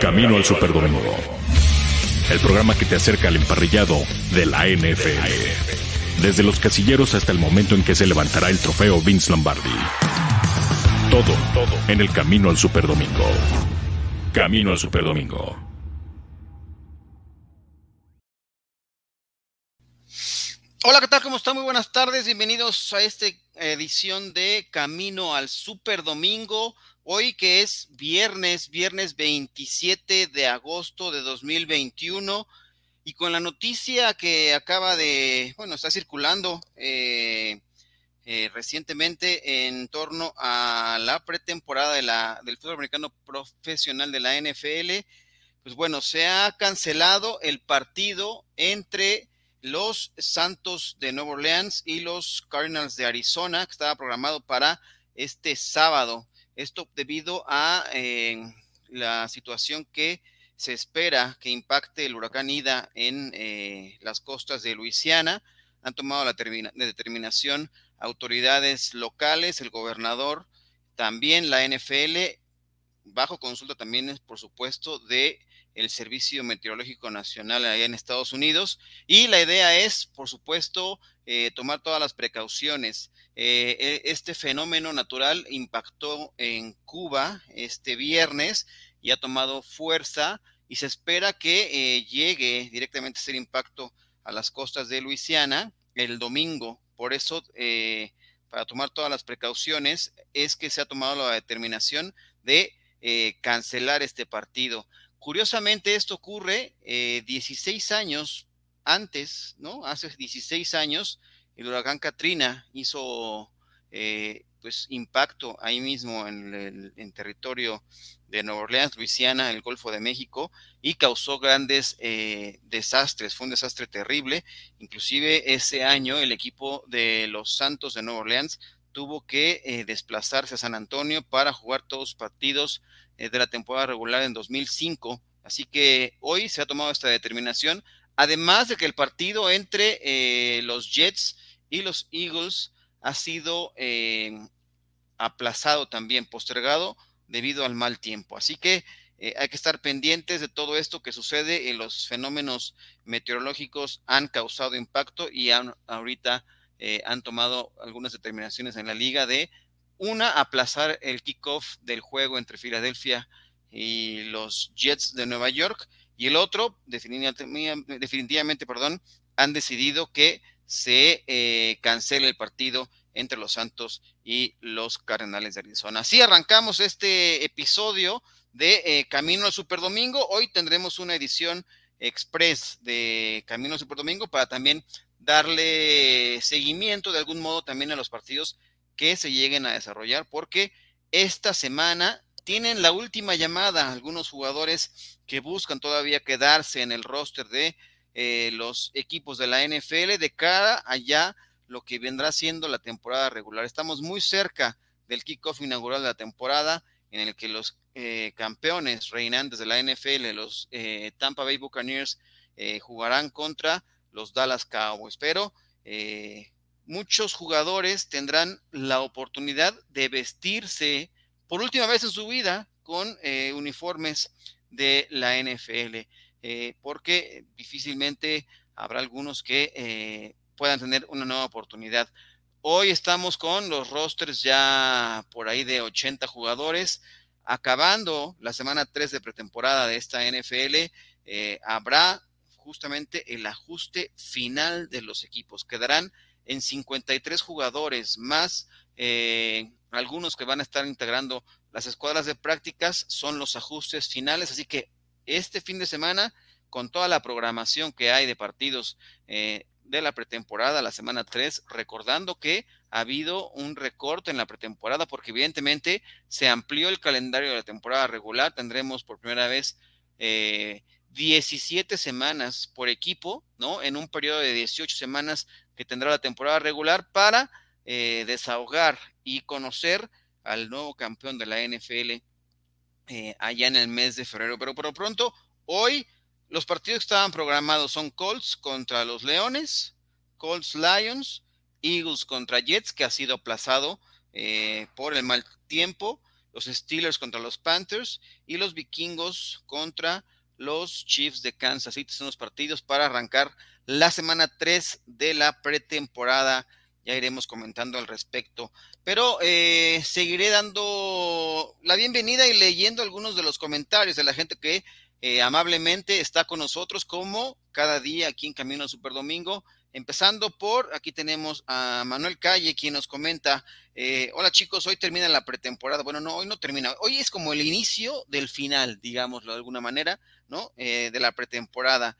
Camino al Superdomingo. El programa que te acerca al emparrillado de la NFL. Desde los casilleros hasta el momento en que se levantará el trofeo Vince Lombardi. Todo, todo en el Camino al Superdomingo. Camino al Superdomingo. Hola, ¿qué tal? ¿Cómo están? Muy buenas tardes. Bienvenidos a esta edición de Camino al Superdomingo. Hoy que es viernes, viernes 27 de agosto de 2021 y con la noticia que acaba de, bueno, está circulando eh, eh, recientemente en torno a la pretemporada de la, del fútbol americano profesional de la NFL, pues bueno, se ha cancelado el partido entre los Santos de Nueva Orleans y los Cardinals de Arizona, que estaba programado para este sábado. Esto debido a eh, la situación que se espera que impacte el huracán Ida en eh, las costas de Luisiana. Han tomado la determinación autoridades locales, el gobernador, también la NFL, bajo consulta también, por supuesto, de el Servicio Meteorológico Nacional allá en Estados Unidos. Y la idea es, por supuesto, eh, tomar todas las precauciones. Eh, e, este fenómeno natural impactó en Cuba este viernes y ha tomado fuerza y se espera que eh, llegue directamente a ser impacto a las costas de Luisiana el domingo. Por eso, para tomar todas las precauciones, es que se ha tomado la determinación de cancelar este partido. Curiosamente, esto ocurre 16 años antes, ¿no? Hace 16 años, el huracán Katrina hizo eh, pues impacto ahí mismo en el territorio de Nueva Orleans, Luisiana, el Golfo de México, y causó grandes eh, desastres. Fue un desastre terrible. Inclusive ese año el equipo de los Santos de Nueva Orleans tuvo que eh, desplazarse a San Antonio para jugar todos los partidos de la temporada regular en 2005. Así que hoy se ha tomado esta determinación Además de que el partido entre eh, los Jets y los Eagles ha sido eh, aplazado también, postergado debido al mal tiempo. Así que eh, hay que estar pendientes de todo esto que sucede. En los fenómenos meteorológicos han causado impacto y ahorita han tomado algunas determinaciones en la liga de una, aplazar el kickoff del juego entre Filadelfia y los Jets de Nueva York y el otro, definitivamente, perdón, han decidido que se eh, cancele el partido entre los Santos y los Cardenales de Arizona. Así arrancamos este episodio de eh, Camino al Superdomingo. Hoy tendremos una edición express de Camino al Superdomingo para también darle seguimiento de algún modo también a los partidos que se lleguen a desarrollar, porque esta semana tienen la última llamada algunos jugadores que buscan todavía quedarse en el roster de eh, los equipos de la NFL de cara allá lo que vendrá siendo la temporada regular. Estamos muy cerca del kickoff inaugural de la temporada en el que los eh, campeones reinantes de la NFL, los eh, Tampa Bay Buccaneers, jugarán contra los Dallas Cowboys. Pero muchos jugadores tendrán la oportunidad de vestirse por última vez en su vida con eh, uniformes de la NFL, eh, porque difícilmente habrá algunos que eh, puedan tener una nueva oportunidad. Hoy estamos con los rosters ya por ahí de 80 jugadores, acabando la semana 3 de pretemporada de esta NFL, habrá justamente el ajuste final de los equipos. Quedarán en 53 jugadores más eh, algunos que van a estar integrando las escuadras de prácticas son los ajustes finales, así que este fin de semana, con toda la programación que hay de partidos eh, de la pretemporada, la semana 3, recordando que ha habido un recorte en la pretemporada porque evidentemente se amplió el calendario de la temporada regular, tendremos por primera vez eh, 17 semanas por equipo, ¿no? En un periodo de 18 semanas que tendrá la temporada regular para eh, desahogar y conocer al nuevo campeón de la NFL eh, allá en el mes de febrero. Pero por lo pronto, hoy los partidos que estaban programados son Colts contra los Leones, Colts Lions, Eagles contra Jets, que ha sido aplazado eh, por el mal tiempo, los Steelers contra los Panthers y los Vikingos contra los Chiefs de Kansas City. Son los partidos para arrancar la semana 3 de la pretemporada. Ya iremos comentando al respecto. Pero eh, seguiré dando la bienvenida y leyendo algunos de los comentarios de la gente que eh, amablemente está con nosotros como cada día aquí en Camino al Super Domingo. Empezando por, aquí tenemos a Manuel Calle, quien nos comenta, eh, hola chicos, hoy termina la pretemporada. Bueno, no, hoy no termina, hoy es como el inicio del final, digámoslo de alguna manera, ¿no? Eh, de la pretemporada.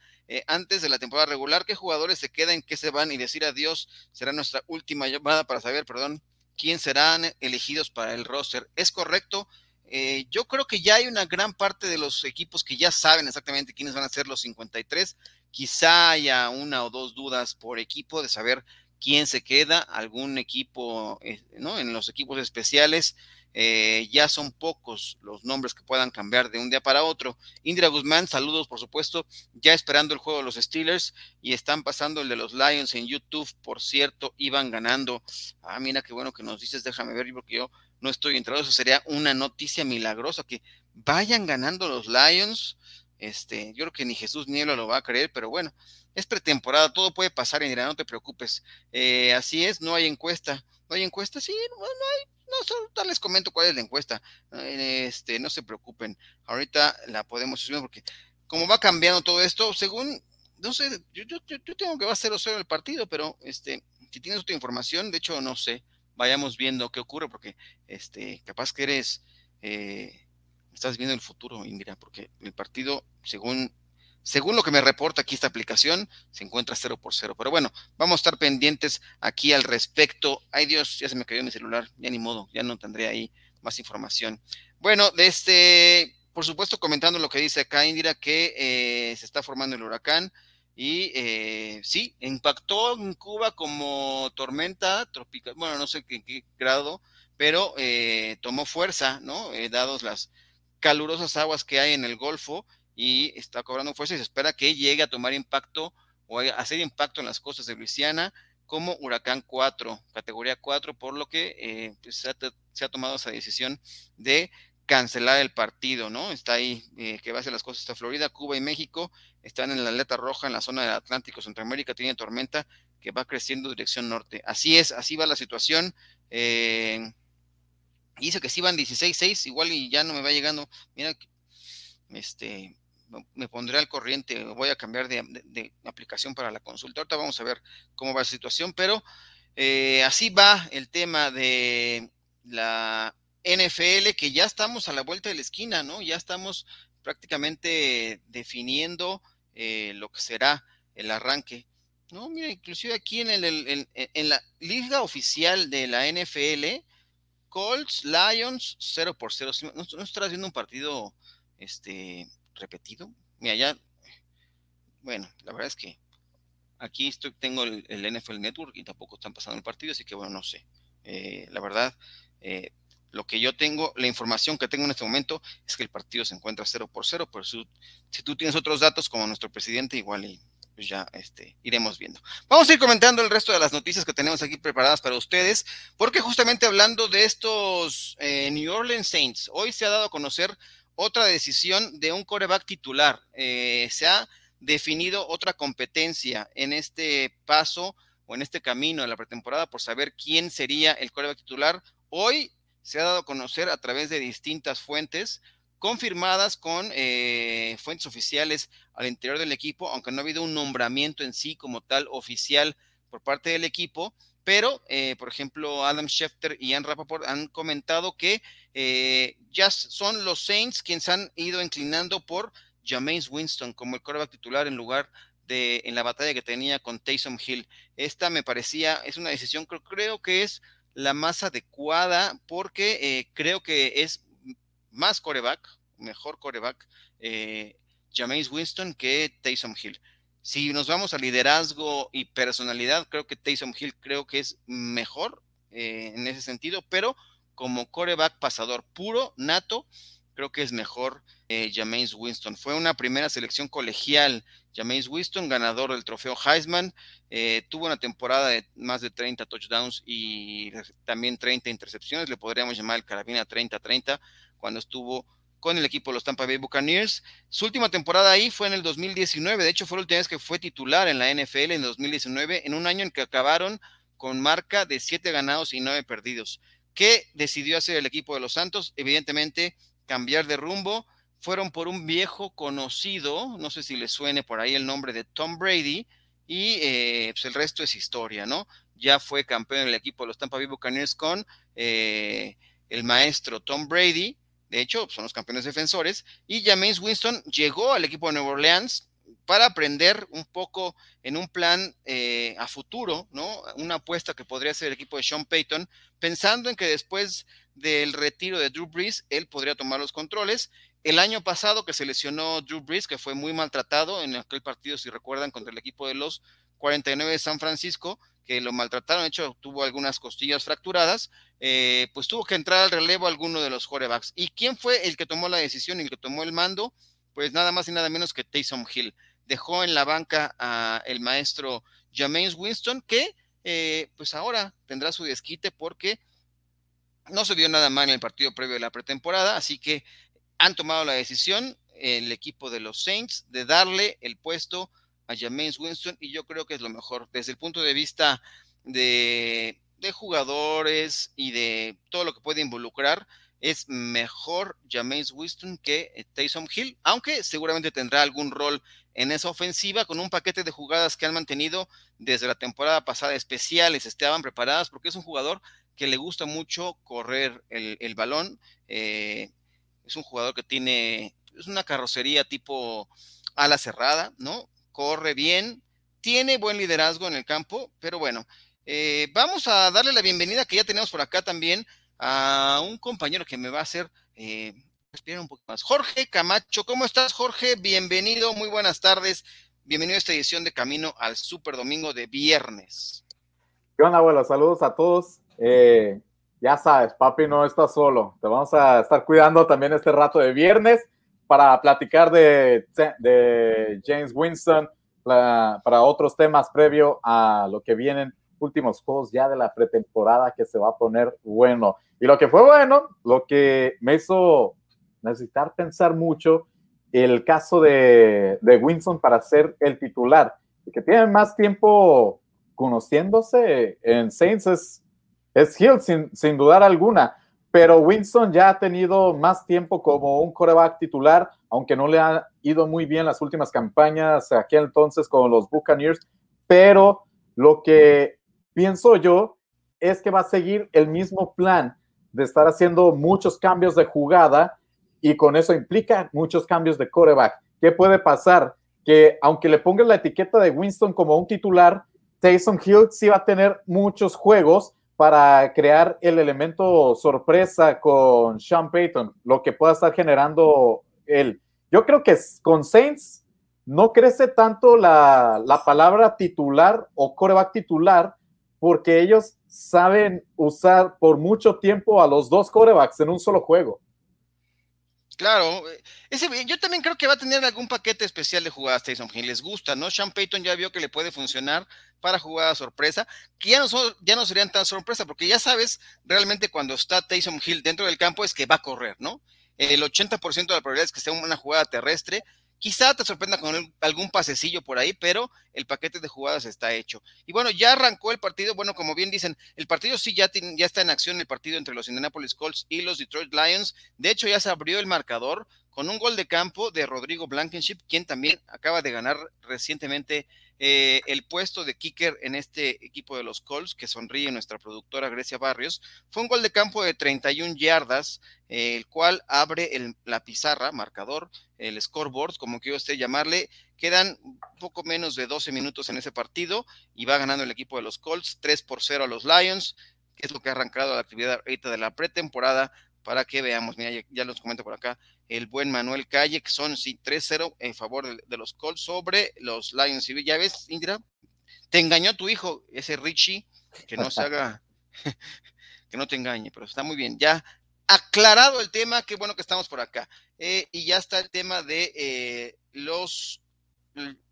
antes de la temporada regular, ¿qué jugadores se quedan, qué se van y decir adiós? Será nuestra última llamada para saber, perdón, quién serán elegidos para el roster. ¿Es correcto? Eh, yo creo que ya hay una gran parte de los equipos que ya saben exactamente quiénes van a ser los 53. Quizá haya una o dos dudas por equipo de saber quién se queda, algún equipo, eh, ¿no? En los equipos especiales eh, ya son pocos los nombres que puedan cambiar de un día para otro. Indira Guzmán, saludos por supuesto, ya esperando el juego de los Steelers y están pasando el de los Lions en YouTube, por cierto, iban ganando. Ah, mira qué bueno que nos dices, déjame ver, porque yo no estoy entrado, eso sería una noticia milagrosa, que vayan ganando los Lions. Este, yo creo que ni Jesús ni él lo va a creer, pero bueno, es pretemporada, todo puede pasar, Indira, no te preocupes. Eh, así es, no hay encuesta. ¿No hay encuesta? Sí, no, hay, no, solo les comento cuál es la encuesta. Este, no se preocupen. Ahorita la podemos subir porque como va cambiando todo esto, según, no sé, yo, yo, yo tengo que va a ser el partido, pero este, si tienes otra información, de hecho, no sé, vayamos viendo qué ocurre, porque este, capaz que eres, eh, estás viendo el futuro, Indira, porque el partido, según según lo que me reporta aquí esta aplicación, se encuentra cero por cero. Pero bueno, vamos a estar pendientes aquí al respecto. Ay Dios, ya se me cayó mi celular, ya ni modo, ya no tendré ahí más información. Bueno, de este, por supuesto, comentando lo que dice acá Indira, que eh, se está formando el huracán. Y eh, sí, impactó en Cuba como tormenta tropical, bueno, no sé en qué grado, pero eh, tomó fuerza, ¿no? dados las calurosas aguas que hay en el Golfo y está cobrando fuerza y se espera que llegue a tomar impacto o a hacer impacto en las costas de Luisiana como huracán 4, categoría 4, por lo que eh, pues, se, ha, tomado esa decisión de cancelar el partido, ¿no? Está ahí eh, que va hacia las costas de Florida, Cuba y México están en la alerta roja en la zona del Atlántico, Centroamérica tiene tormenta que va creciendo dirección norte. Así es, así va la situación. Eh, dice que si van 16-6, igual y ya no me va llegando. Mira, este, me pondré al corriente, voy a cambiar de, aplicación para la consulta. Ahorita vamos a ver cómo va la situación, pero eh, así va el tema de la NFL, que ya estamos a la vuelta de la esquina, ¿no? Ya estamos prácticamente definiendo eh, lo que será el arranque. No, mira, inclusive aquí en, en, la liga oficial de la NFL, Colts, Lions, 0 por 0. No, no estarás viendo un partido este, repetido. Mira, ya, bueno, la verdad es que aquí estoy, tengo el, NFL Network y tampoco están pasando el partido, así que bueno, no sé. Eh, la verdad, eh, lo que yo tengo, la información que tengo en este momento es que el partido se encuentra 0 por 0, pero si, tú tienes otros datos como nuestro presidente, igual y pues ya este, iremos viendo. Vamos a ir comentando el resto de las noticias que tenemos aquí preparadas para ustedes, porque justamente hablando de estos eh, New Orleans Saints, hoy se ha dado a conocer otra decisión de un coreback titular. Eh, se ha definido otra competencia en este paso o en este camino de la pretemporada por saber quién sería el coreback titular. Hoy se ha dado a conocer a través de distintas fuentes confirmadas con eh, fuentes oficiales al interior del equipo, aunque no ha habido un nombramiento en sí como tal oficial por parte del equipo, pero, eh, por ejemplo, Adam Schefter y Ann Rappaport han comentado que eh, ya son los Saints quienes han ido inclinando por Jameis Winston como el quarterback titular en lugar de en la batalla que tenía con Taysom Hill. Esta me parecía, es una decisión, creo, creo que es la más adecuada porque eh, creo que es más coreback, mejor coreback, eh, Jameis Winston que Taysom Hill. Si nos vamos a liderazgo y personalidad, creo que Taysom Hill creo que es mejor eh, en ese sentido, pero como coreback pasador puro, nato, creo que es mejor eh, Winston. Fue una primera selección colegial. Jameis Winston, ganador del trofeo Heisman, eh, tuvo una temporada de más de 30 touchdowns y también 30 intercepciones. Le podríamos llamar el carabina 30-30 cuando estuvo con el equipo de los Tampa Bay Buccaneers. Su última temporada ahí fue en el 2019, de hecho fue la última vez que fue titular en la NFL en 2019, en un año en que acabaron con marca de 7 ganados y 9 perdidos. ¿Qué decidió hacer el equipo de los Santos? Evidentemente cambiar de rumbo. Fueron por un viejo conocido, no sé si le suene por ahí el nombre de Tom Brady, y eh, pues el resto es historia, ¿no? Ya fue campeón en el equipo de los Tampa Bay Buccaneers con eh, el maestro Tom Brady, de hecho, son los campeones defensores. Y James Winston llegó al equipo de Nueva Orleans para aprender un poco en un plan eh, a futuro, ¿no? Una apuesta que podría ser el equipo de Sean Payton, pensando en que después del retiro de Drew Brees, él podría tomar los controles. El año pasado que se lesionó Drew Brees, que fue muy maltratado en aquel partido, si recuerdan, contra el equipo de los 49 de San Francisco, que lo maltrataron, de hecho tuvo algunas costillas fracturadas, eh, pues tuvo que entrar al relevo alguno de los quarterbacks. ¿Y quién fue el que tomó la decisión y el que tomó el mando? Pues nada más y nada menos que Taysom Hill. Dejó en la banca a el maestro James Winston, que eh, pues ahora tendrá su desquite porque no se vio nada mal en el partido previo de la pretemporada, así que han tomado la decisión el equipo de los Saints de darle el puesto a James Winston y yo creo que es lo mejor desde el punto de vista de, jugadores y de todo lo que puede involucrar. Es mejor James Winston que eh, Taysom Hill, aunque seguramente tendrá algún rol en esa ofensiva con un paquete de jugadas que han mantenido desde la temporada pasada especiales, estaban preparadas porque es un jugador que le gusta mucho correr el, balón. Eh, es un jugador que tiene, es una carrocería tipo ala cerrada, ¿no? corre bien, tiene buen liderazgo en el campo, pero bueno, eh, vamos a darle la bienvenida que ya tenemos por acá también a un compañero que me va a hacer eh, respirar un poco más. Jorge Camacho, ¿cómo estás, Jorge? Bienvenido, muy buenas tardes. Bienvenido a esta edición de Camino al Super Domingo de viernes. ¿Qué onda, abuelo? Saludos a todos. Eh, ya sabes, papi no está solo. Te vamos a estar cuidando también este rato de viernes para platicar de, de James Winston, para otros temas previo a lo que vienen últimos juegos ya de la pretemporada que se va a poner bueno. Y lo que fue bueno, lo que me hizo necesitar pensar mucho, el caso de, de Winston para ser el titular, que tiene más tiempo conociéndose en Saints es, es Hill, sin, sin dudar alguna pero Winston ya ha tenido más tiempo como un coreback titular, aunque no le ha ido muy bien las últimas campañas aquí entonces con los Buccaneers, pero lo que pienso yo es que va a seguir el mismo plan de estar haciendo muchos cambios de jugada y con eso implica muchos cambios de coreback. ¿Qué puede pasar? Que aunque le pongas la etiqueta de Winston como un titular, Taysom Hill sí va a tener muchos juegos para crear el elemento sorpresa con Sean Payton, lo que pueda estar generando él. Yo creo que con Saints no crece tanto la, la palabra titular o coreback titular, porque ellos saben usar por mucho tiempo a los dos corebacks en un solo juego. Claro, ese, yo también creo que va a tener algún paquete especial de jugadas Tyson Hill. Les gusta, ¿no? Sean Payton ya vio que le puede funcionar para jugadas sorpresa, que ya no, ya no serían tan sorpresa, porque ya sabes realmente cuando está Tyson Hill dentro del campo es que va a correr, ¿no? El 80% de la probabilidad es que sea una jugada terrestre Quizá te sorprenda con algún pasecillo por ahí, pero el paquete de jugadas está hecho. Y bueno, ya arrancó el partido. Bueno, como bien dicen, el partido sí ya, ya está en acción, el partido entre los Indianapolis Colts y los Detroit Lions. De hecho, ya se abrió el marcador con un gol de campo de Rodrigo Blankenship, quien también acaba de ganar recientemente eh, el puesto de kicker en este equipo de los Colts, que sonríe nuestra productora Grecia Barrios, fue un gol de campo de 31 yardas, eh, el cual abre la pizarra, marcador, el scoreboard, como quiero usted llamarle. Quedan poco menos de 12 minutos en ese partido y va ganando el equipo de los Colts 3 por 0 a los Lions, que es lo que ha arrancado la actividad ahorita de la pretemporada para que veamos, mira, ya, los comento por acá, el buen Manuel Calle, que son sí 3-0 en favor de, los Colts sobre los Lions. Y ya ves, Indira, te engañó tu hijo, ese Richie, que no se haga, que no te engañe, pero está muy bien. Ya aclarado el tema, qué bueno que estamos por acá. Eh, y ya está el tema de eh, los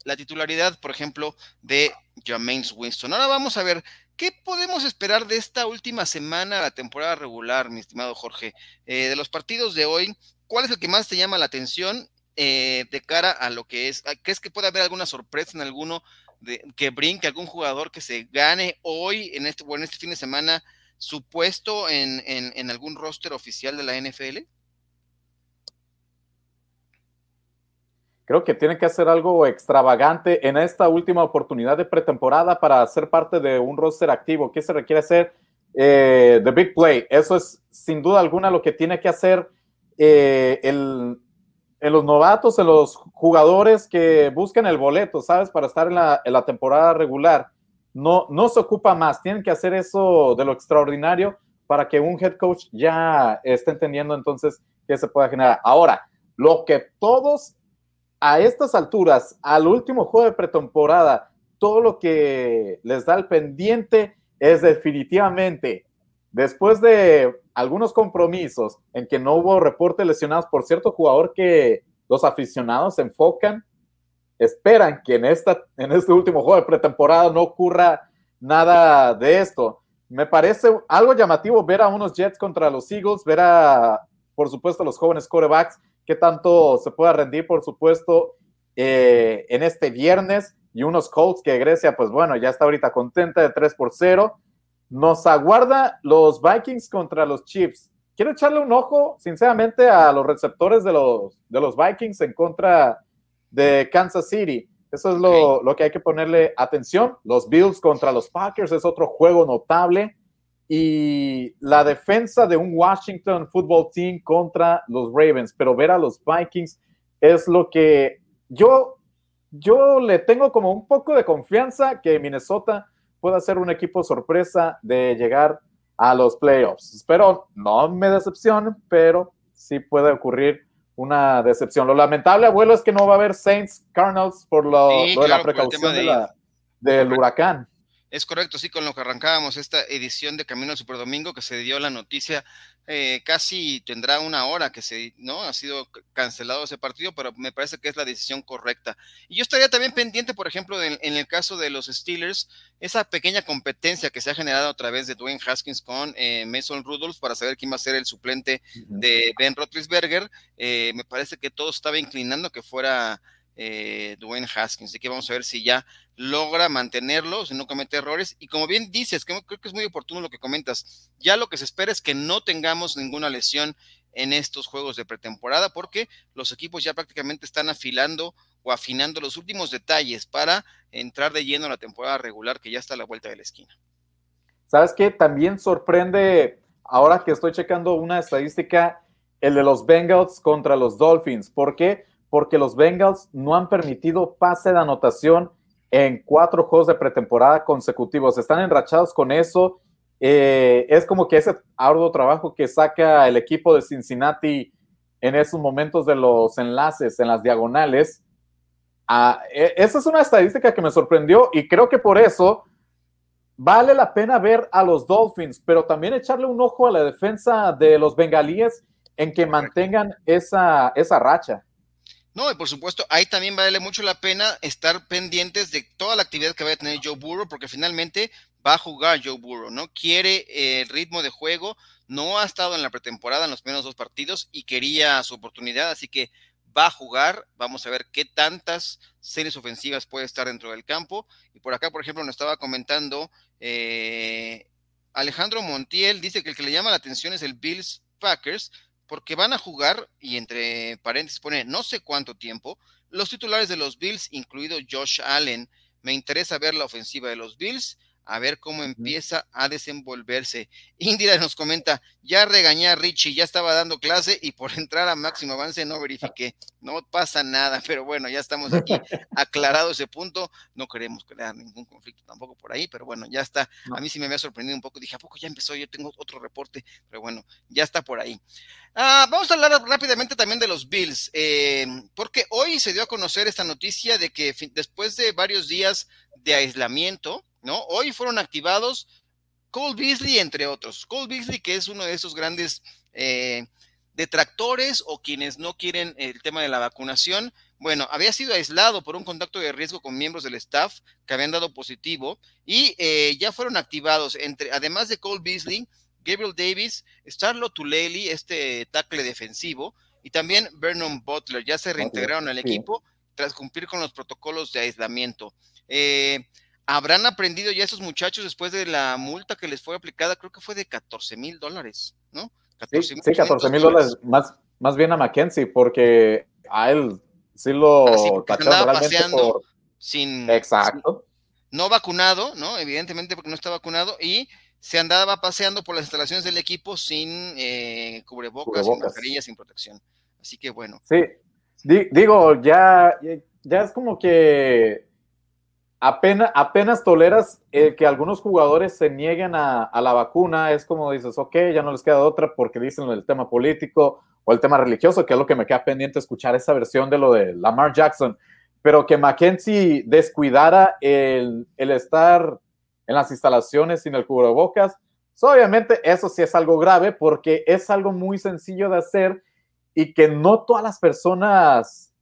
la titularidad, por ejemplo, de James Winston. Ahora vamos a ver qué podemos esperar de esta última semana, la temporada regular, mi estimado Jorge. Eh, de los partidos de hoy, ¿cuál es el que más te llama la atención de cara a lo que es? ¿Crees que puede haber alguna sorpresa en alguno de, que brinque, algún jugador que se gane hoy en este, o en este fin de semana? su puesto en, en, algún roster oficial de la NFL? Creo que tiene que hacer algo extravagante en esta última oportunidad de pretemporada para ser parte de un roster activo. ¿Qué se requiere hacer? Eh, the Big Play. Eso es sin duda alguna lo que tiene que hacer eh, el, en los novatos, en los jugadores que buscan el boleto, ¿sabes? Para estar en la, temporada regular no, no se ocupa más. Tienen que hacer eso de lo extraordinario para que un head coach ya esté entendiendo entonces qué se puede generar. Ahora, lo que todos a estas alturas, al último juego de pretemporada, todo lo que les da el pendiente es definitivamente, después de algunos compromisos en que no hubo reportes lesionados por cierto jugador que los aficionados enfocan esperan que en, esta, en este último juego de pretemporada no ocurra nada de esto. Me parece algo llamativo ver a unos Jets contra los Eagles, ver a, por supuesto, los jóvenes corebacks, que tanto se pueda rendir, por supuesto, eh, en este viernes, y unos Colts que Grecia, pues bueno, ya está ahorita contenta de 3 por 0. Nos aguarda los Vikings contra los Chiefs. Quiero echarle un ojo, sinceramente, a los receptores de los, de los Vikings en contra de Kansas City. Eso es lo, que hay que ponerle atención. Los Bills contra los Packers es otro juego notable. Y la defensa de un Washington Football Team contra los Ravens. Pero ver a los Vikings es lo que yo, yo le tengo como un poco de confianza que Minnesota pueda ser un equipo sorpresa de llegar a los playoffs. Espero no me decepcionen, pero sí puede ocurrir una decepción. Lo lamentable, abuelo, es que no va a haber Saints Cardinals por lo, de la precaución del huracán. Es correcto, sí, con lo que arrancábamos esta edición de Camino al Superdomingo, que se dio la noticia, eh, casi tendrá una hora que se, ¿no? Ha sido cancelado ese partido, pero me parece que es la decisión correcta. Y yo estaría también pendiente, por ejemplo, en el caso de los Steelers, esa pequeña competencia que se ha generado a través de Dwayne Haskins con eh, Mason Rudolph para saber quién va a ser el suplente de Ben Roethlisberger. Eh, me parece que todo estaba inclinando que fuera eh, Dwayne Haskins. Así que vamos a ver si ya logra mantenerlo, si no comete errores. Y como bien dices, creo que es muy oportuno lo que comentas, ya lo que se espera es que no tengamos ninguna lesión en estos juegos de pretemporada, porque los equipos ya prácticamente están afilando o afinando los últimos detalles para entrar de lleno a la temporada regular que ya está a la vuelta de la esquina. ¿Sabes qué? También sorprende, ahora que estoy checando una estadística, el de los Bengals contra los Dolphins. ¿Por qué? Porque los Bengals no han permitido pase de anotación en cuatro juegos de pretemporada consecutivos. Están enrachados con eso. Eh, es como que ese arduo trabajo que saca el equipo de Cincinnati en esos momentos de los enlaces, en las diagonales. Ah, e, esa es una estadística que me sorprendió y creo que por eso vale la pena ver a los Dolphins, pero también echarle un ojo a la defensa de los bengalíes en que mantengan esa, esa racha. No, y por supuesto, ahí también vale mucho la pena estar pendientes de toda la actividad que vaya a tener Joe Burrow, porque finalmente va a jugar Joe Burrow, ¿no? Quiere eh, el ritmo de juego, no ha estado en la pretemporada en los primeros dos partidos y quería su oportunidad, así que va a jugar. Vamos a ver qué tantas series ofensivas puede estar dentro del campo. Y por acá, por ejemplo, nos estaba comentando eh, Alejandro Montiel, dice que el que le llama la atención es el Bills Packers, porque van a jugar, y entre paréntesis pone no sé cuánto tiempo, los titulares de los Bills, incluido Josh Allen. Me interesa ver la ofensiva de los Bills a ver cómo empieza a desenvolverse. Indira nos comenta, ya regañé a Richie, ya estaba dando clase y por entrar a máximo avance no verifiqué. No pasa nada, pero bueno, ya estamos aquí aclarado ese punto. No queremos crear ningún conflicto tampoco por ahí, pero bueno, ya está. A mí sí me había sorprendido un poco, dije, ¿a poco ya empezó? Yo tengo otro reporte, pero bueno, ya está por ahí. Ah, vamos a hablar rápidamente también de los Bills, eh, porque hoy se dio a conocer esta noticia de que después de varios días de aislamiento, ¿no? Hoy fueron activados Cole Beasley, entre otros. Cole Beasley, que es uno de esos grandes eh, detractores o quienes no quieren el tema de la vacunación. Bueno, había sido aislado por un contacto de riesgo con miembros del staff que habían dado positivo y eh, ya fueron activados, entre, además de Cole Beasley, Gabriel Davis, Starlo Tuleli, este tackle defensivo, y también Vernon Butler, ya se reintegraron al equipo tras cumplir con los protocolos de aislamiento. Eh, ¿Habrán aprendido ya esos muchachos después de la multa que les fue aplicada? Creo que fue de 14 mil dólares, ¿no? sí, 14 mil dólares, más, más bien a Mackenzie, porque a él sí lo andaba paseando sin. Exacto. no vacunado, ¿no? Evidentemente porque no está vacunado y se andaba paseando por las instalaciones del equipo sin eh, cubrebocas, sin mascarilla, sin protección. Así que bueno. Sí, digo, ya, ya es como que apenas, apenas toleras que algunos jugadores se nieguen a, la vacuna, es como dices, ok, ya no les queda otra porque dicen el tema político o el tema religioso, que es lo que me queda pendiente escuchar esa versión de lo de Lamar Jackson, pero que Mackenzie descuidara el, estar en las instalaciones sin el cubrebocas, pues, obviamente eso sí es algo grave porque es algo muy sencillo de hacer y que no todas las personas,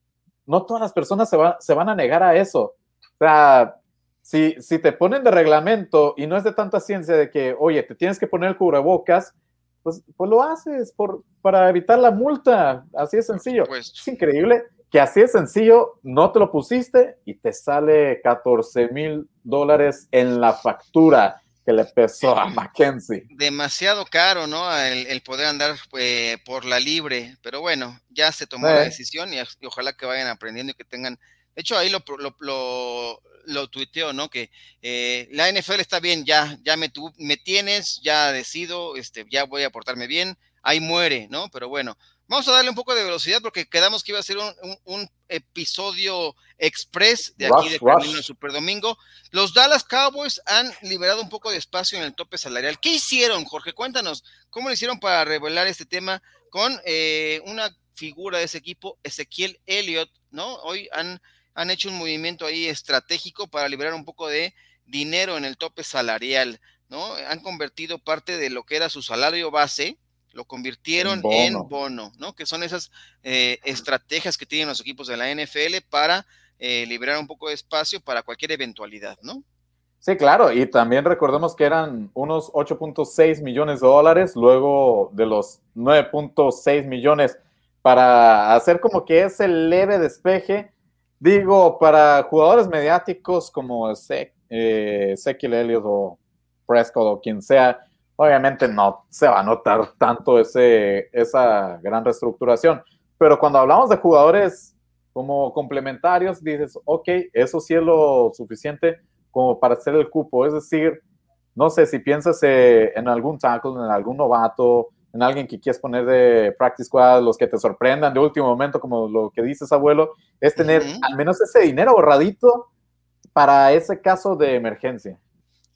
no todas las personas se, se van a negar a eso. O sea, si, si te ponen de reglamento y no es de tanta ciencia de que, oye, te tienes que poner el cubrebocas, pues, pues lo haces por, para evitar la multa. Así es sencillo. Es increíble que así es sencillo, no te lo pusiste y te sale 14 mil dólares en la factura que le pesó a Mackenzie. Demasiado caro, ¿no? El, poder andar eh, por la libre, pero bueno, ya se tomó la decisión y, ojalá que vayan aprendiendo y que tengan de hecho, ahí lo, lo, lo, tuiteo, ¿no? Que eh, la NFL está bien, ya, ya me, me tienes, ya decido, este, ya voy a portarme bien, ahí muere, ¿no? Pero bueno, vamos a darle un poco de velocidad porque quedamos que iba a ser un, episodio express de aquí de Camino Super Domingo. Los Dallas Cowboys han liberado un poco de espacio en el tope salarial. ¿Qué hicieron, Jorge? Cuéntanos, ¿cómo lo hicieron para revelar este tema con eh, una figura de ese equipo, Ezequiel Elliott, ¿no? Hoy han han hecho un movimiento ahí estratégico para liberar un poco de dinero en el tope salarial, ¿no? Han convertido parte de lo que era su salario base, lo convirtieron en bono, ¿no? Que son esas eh, estrategias que tienen los equipos de la NFL para eh, liberar un poco de espacio para cualquier eventualidad, ¿no? Sí, claro, y también recordemos que eran unos 8.6 millones de dólares, luego de los 9.6 millones para hacer como que ese leve despeje Digo, para jugadores mediáticos como eh, Ezequiel Elliott o Prescott o quien sea, obviamente no se va a notar tanto ese, esa gran reestructuración. Pero cuando hablamos de jugadores como complementarios, dices, ok, eso sí es lo suficiente como para hacer el cupo. Es decir, no sé si piensas eh, en algún tackle, en algún novato, en alguien que quieres poner de practice squad, los que te sorprendan de último momento, como lo que dices, abuelo, es tener al menos ese dinero ahorradito para ese caso de emergencia.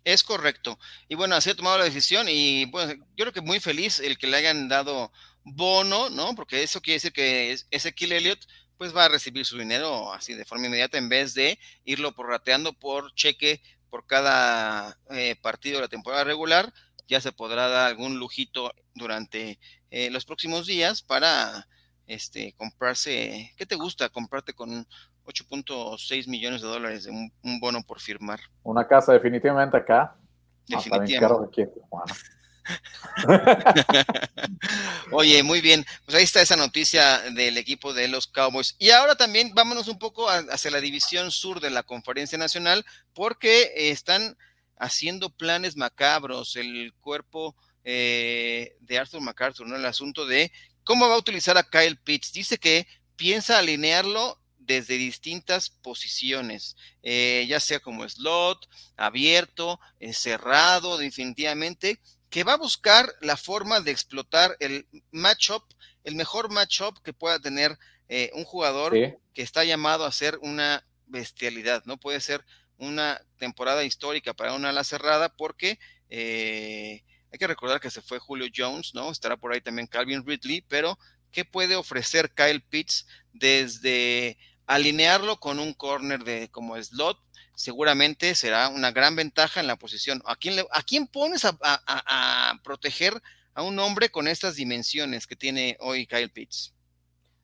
Es correcto. Y bueno, así ha tomado la decisión y bueno, yo creo que muy feliz el que le hayan dado bono, ¿no? Porque eso quiere decir que ese Kill Elliott pues va a recibir su dinero así de forma inmediata en vez de irlo prorrateando por cheque por cada eh, partido de la temporada regular ya se podrá dar algún lujito durante eh, los próximos días para este, comprarse, ¿qué te gusta? Comprarte con 8.6 millones de dólares de un, bono por firmar. Una casa definitivamente acá. Definitivamente. Oye, muy bien. Pues ahí está esa noticia del equipo de los Cowboys. Y ahora también vámonos un poco hacia la división sur de la Conferencia Nacional, porque están haciendo planes macabros, el cuerpo eh, de Arthur MacArthur, ¿no? El asunto de cómo va a utilizar a Kyle Pitts. Dice que piensa alinearlo desde distintas posiciones, eh, ya sea como slot, abierto, cerrado, definitivamente, que va a buscar la forma de explotar el matchup, el mejor matchup que pueda tener eh, un jugador que está llamado a ser una bestialidad, ¿no? Puede ser una temporada histórica para una ala cerrada porque eh, hay que recordar que se fue Julio Jones, ¿no? Estará por ahí también Calvin Ridley, pero ¿qué puede ofrecer Kyle Pitts desde alinearlo con un corner de como slot, seguramente será una gran ventaja en la posición. ¿A quién, a quién pones a, proteger a un hombre con estas dimensiones que tiene hoy Kyle Pitts?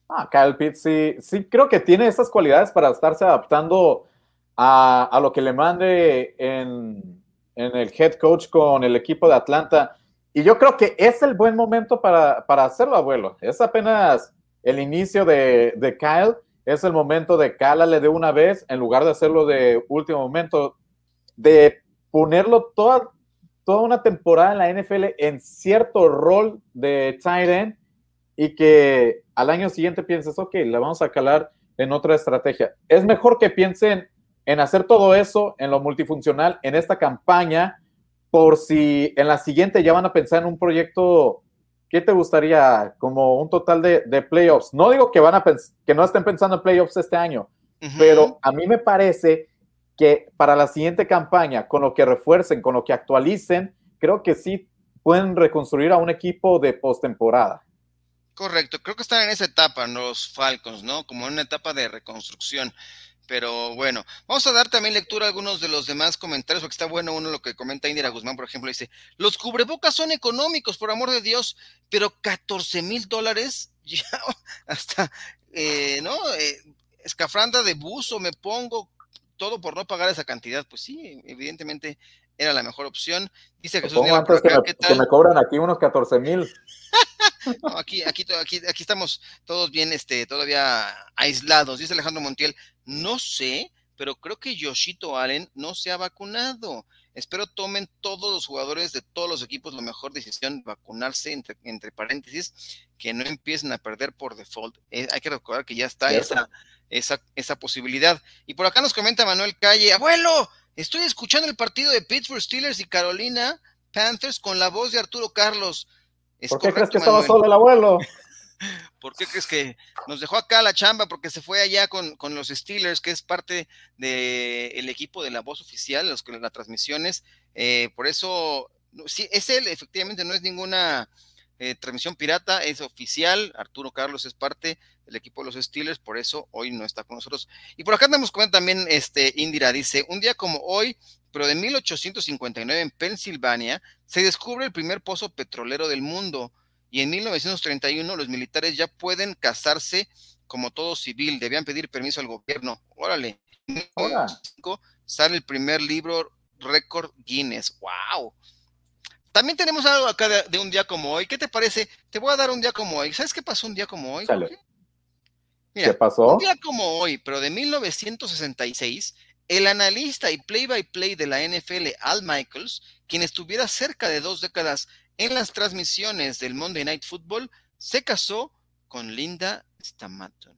Ah, Kyle Pitts sí, sí creo que tiene esas cualidades para estarse adaptando a, lo que le mande en, el head coach con el equipo de Atlanta. Y yo creo que es el buen momento para, hacerlo, abuelo. Es apenas el inicio de, de Kyle es el momento de cálale de una vez en lugar de hacerlo de último momento, de ponerlo toda, toda una temporada en la NFL en cierto rol de tight end y que al año siguiente pienses, ok, le vamos a calar en otra estrategia. Es mejor que piensen en hacer todo eso en lo multifuncional en esta campaña por si en la siguiente ya van a pensar en un proyecto ¿qué te gustaría como un total de, playoffs? No digo que, van a que no estén pensando en playoffs este año, pero a mí me parece que para la siguiente campaña, con lo que refuercen, con lo que actualicen, creo que sí pueden reconstruir a un equipo de postemporada. Correcto, creo que están en esa etapa los Falcons, ¿no? Como en una etapa de reconstrucción. Pero bueno, vamos a dar también lectura a algunos de los demás comentarios, porque está bueno uno lo que comenta Indira Guzmán, por ejemplo, dice, los cubrebocas son económicos, por amor de Dios, pero 14 mil dólares, ya hasta, eh, ¿no? Eh, escafranda de buzo me pongo, todo por no pagar esa cantidad. Pues sí, evidentemente era la mejor opción. Dice Jesús que, me, cobran aquí unos 14 mil. aquí, aquí, aquí, aquí estamos todos bien, este, todavía aislados. Dice Alejandro Montiel, no sé, pero creo que Yoshito Allen no se ha vacunado. Espero tomen todos los jugadores de todos los equipos la mejor decisión, vacunarse, entre, entre paréntesis, que no empiecen a perder por default. Eh, hay que recordar que ya está esa, esa, esa posibilidad. Y por acá nos comenta Manuel Calle, abuelo, estoy escuchando el partido de Pittsburgh Steelers y Carolina Panthers con la voz de Arturo Carlos. ¿Por qué crees que estaba solo el abuelo? ¿Por qué crees que nos dejó acá la chamba? Porque se fue allá con, los Steelers, que es parte del equipo de la voz oficial, los, las transmisiones. Eh, por eso, sí, es él, efectivamente, no es ninguna eh, transmisión pirata, es oficial. Arturo Carlos es parte del equipo de los Steelers, por eso hoy no está con nosotros. Y por acá andamos con también, este, Indira dice, un día como hoy, pero de 1859 en Pensilvania, se descubre el primer pozo petrolero del mundo y en 1931 los militares ya pueden casarse como todo civil, debían pedir permiso al gobierno. Órale. sale el primer libro récord Guinness. ¡Wow! También tenemos algo acá de, un día como hoy. ¿Qué te parece? Te voy a dar un día como hoy. ¿Sabes qué pasó un día como hoy? ¿Qué pasó? Un día como hoy, pero de 1966, el analista y play-by-play -play de la NFL, Al Michaels, quien estuviera cerca de dos décadas en las transmisiones del Monday Night Football, se casó con Linda Stamaton.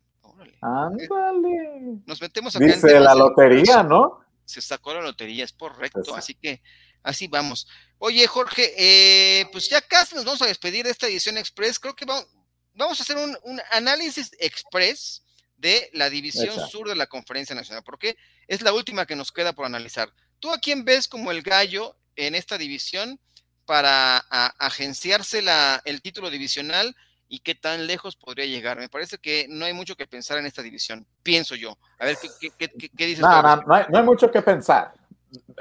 Ándale. Nos metemos acá Dice la lotería, ¿no? Se sacó la lotería, es correcto. Así que así vamos. Oye, Jorge, eh, pues ya casi nos vamos a despedir de esta edición express. Creo que vamos, vamos a hacer un, análisis express de la división sur de la Conferencia Nacional, porque es la última que nos queda por analizar. ¿Tú a quién ves como el gallo en esta división? para agenciarse la, el título divisional y qué tan lejos podría llegar. Me parece que no hay mucho que pensar en esta división, pienso yo. A ver, ¿qué, qué, qué, dices? No, no, no, hay, mucho que pensar.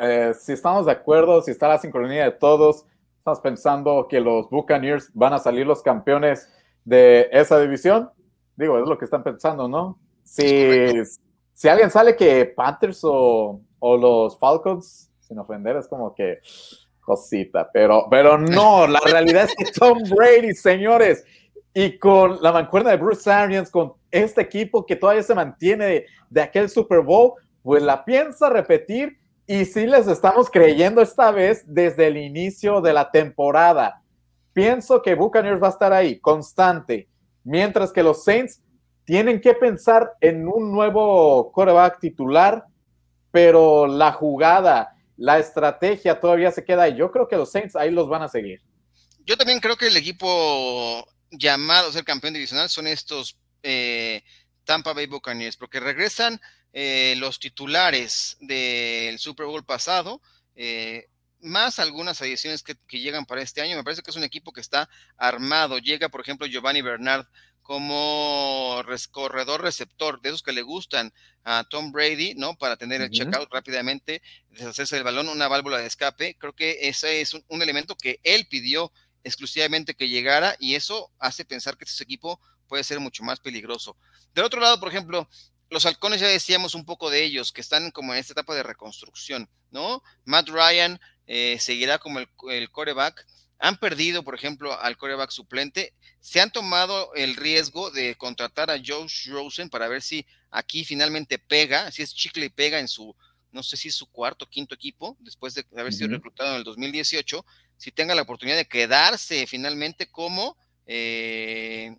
Eh, si estamos de acuerdo, si está la sincronía de todos, estamos pensando que los Buccaneers van a salir los campeones de esa división. Digo, es lo que están pensando, ¿no? Si, si alguien sale que Panthers o, o los Falcons, sin ofender, es como que cosita, pero, pero no, la realidad es que Tom Brady, señores, y con la mancuerna de Bruce Arians, con este equipo que todavía se mantiene de, aquel Super Bowl, pues la piensa repetir y sí les estamos creyendo esta vez desde el inicio de la temporada. Pienso que Buccaneers va a estar ahí, constante, mientras que los Saints tienen que pensar en un nuevo quarterback titular, pero la jugada, la estrategia todavía se queda ahí. Yo creo que los Saints ahí los van a seguir. Yo también creo que el equipo llamado a ser campeón divisional son estos eh, Tampa Bay Buccaneers, porque regresan eh, los titulares del Super Bowl pasado, eh, más algunas adiciones que, llegan para este año. Me parece que es un equipo que está armado. Llega, por ejemplo, Giovanni Bernard como corredor receptor, de esos que le gustan a Tom Brady, ¿no? Para tener el checkout rápidamente, deshacerse del balón, una válvula de escape. Creo que ese es un, elemento que él pidió exclusivamente que llegara y eso hace pensar que ese equipo puede ser mucho más peligroso. Del otro lado, por ejemplo, los halcones ya decíamos un poco de ellos, que están como en esta etapa de reconstrucción, ¿no? Matt Ryan eh, seguirá como el, el coreback han perdido, por ejemplo, al coreback suplente, se han tomado el riesgo de contratar a Josh Rosen para ver si aquí finalmente pega, si es chicle y pega en su, no sé si es su cuarto o quinto equipo, después de haber sido reclutado en el 2018, si tenga la oportunidad de quedarse finalmente como eh,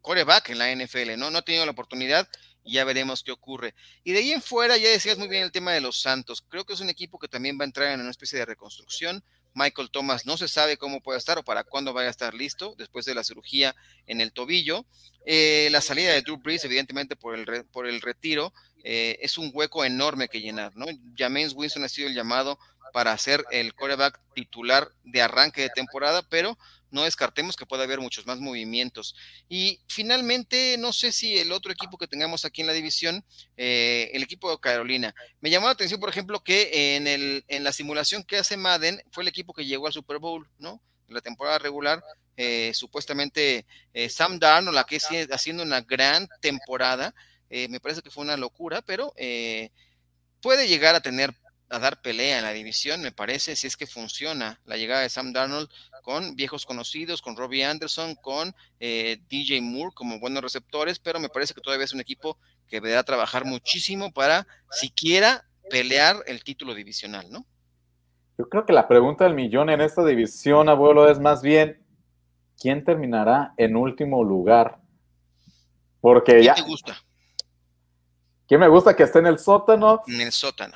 coreback en la NFL, ¿no? No ha tenido la oportunidad ya veremos qué ocurre. Y de ahí en fuera, ya decías muy bien el tema de los Santos. Creo que es un equipo que también va a entrar en una especie de reconstrucción. Michael Thomas no se sabe cómo puede estar o para cuándo vaya a estar listo después de la cirugía en el tobillo. Eh, la salida de Drew Brees, evidentemente por el, por el retiro, eh, es un hueco enorme que llenar, ¿no? James Winston ha sido el llamado para ser el quarterback titular de arranque de temporada, pero no descartemos que pueda haber muchos más movimientos. Y finalmente, no sé si el otro equipo que tengamos aquí en la división, eh, el equipo de Carolina, me llamó la atención, por ejemplo, que en, el, en la simulación que hace Madden fue el equipo que llegó al Super Bowl, ¿no? En la temporada regular, eh, supuestamente eh, Sam Darnold, la que sigue haciendo una gran temporada, me parece que fue una locura, pero puede llegar a tener a dar pelea en la división, me parece, si es que funciona la llegada de Sam Darnold con viejos conocidos, con Robbie Anderson, con eh, DJ Moore como buenos receptores, pero me parece que todavía es un equipo que deberá trabajar muchísimo para siquiera pelear el título divisional, ¿no? Yo creo que la pregunta del millón en esta división, abuelo, es más bien, ¿quién terminará en último lugar? Porque ¿Quién ya... te gusta? ¿Quién me gusta que esté en el sótano? En el sótano.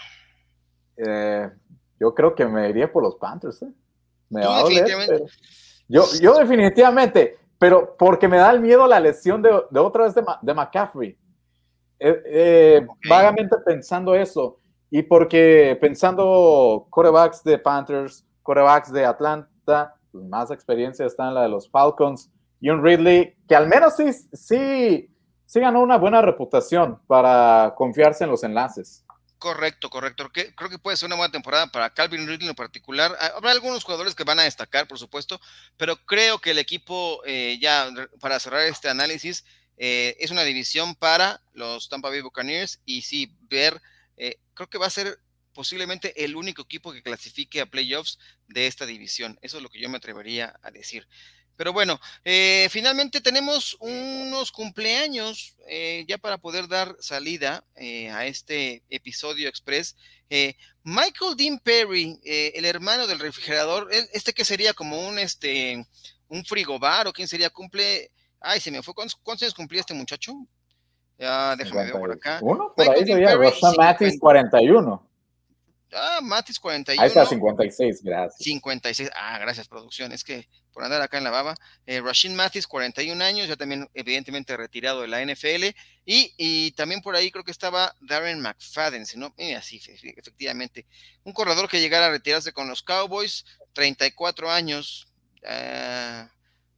Eh, yo creo que me iría por los Panthers. ¿eh? Me va a yo, yo definitivamente, pero porque me da el miedo la lesión de, de otra vez de, de McCaffrey. Eh, eh, vagamente pensando eso. Y porque pensando corebacks de Panthers, corebacks de Atlanta, pues más experiencia está en la de los Falcons. Y un Ridley que al menos sí, sí, sí ganó una buena reputación para confiarse en los enlaces. Correcto, correcto. Creo que puede ser una buena temporada para Calvin Ridley en particular. Habrá algunos jugadores que van a destacar, por supuesto, pero creo que el equipo, eh, ya para cerrar este análisis, eh, es una división para los Tampa Bay Buccaneers y sí, ver, eh, creo que va a ser posiblemente el único equipo que clasifique a playoffs de esta división. Eso es lo que yo me atrevería a decir. Pero bueno, eh, finalmente tenemos unos cumpleaños eh, ya para poder dar salida eh, a este episodio express. Michael Dean Perry, el hermano del refrigerador, este que sería como un este un frigobar o quién sería cumple. Ay, se me fue. ¿Cuántos, años cumplía este muchacho? Ya, déjame ver por acá. Uno, por ahí sería Rosa Matis 41. Ah, Matis 41. Ahí está 56, gracias. 56, ah, gracias producción, es que por andar acá en la baba. Eh, Rashid Matis, 41 años, ya también evidentemente retirado de la NFL. Y, y también por ahí creo que estaba Darren McFadden, ¿no? así, efectivamente. Un corredor que llegara a retirarse con los Cowboys, 34 años. Ah,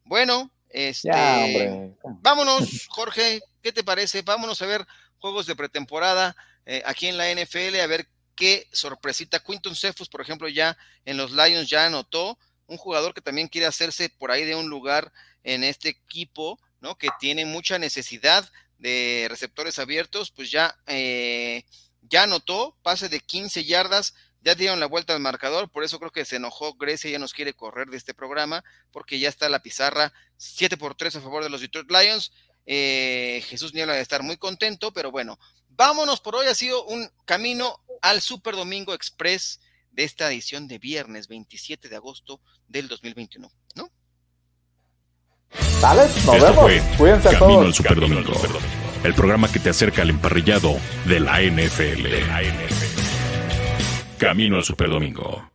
bueno, este, vámonos, Jorge, ¿qué te parece? Vámonos a ver juegos de pretemporada eh, aquí en la NFL, a ver qué sorpresita. Quinton Cephus, por ejemplo, ya en los Lions ya anotó. Un jugador que también quiere hacerse por ahí de un lugar en este equipo, ¿no? Que tiene mucha necesidad de receptores abiertos, pues ya, eh, ya anotó, pase de 15 yardas, ya dieron la vuelta al marcador, por eso creo que se enojó Grecia, ya nos quiere correr de este programa, porque ya está la pizarra 7 por 3 a favor de los Detroit Lions. Eh, Jesús Niebla de estar muy contento, pero bueno, vámonos por hoy. Ha sido un camino al Super Domingo Express de esta edición de viernes 27 de agosto del 2021, ¿no? ¿Sale? Nos vemos. Cuídense Camino todos. al Super Domingo. El programa que te acerca al emparrillado de la NFL. Camino al Super Domingo.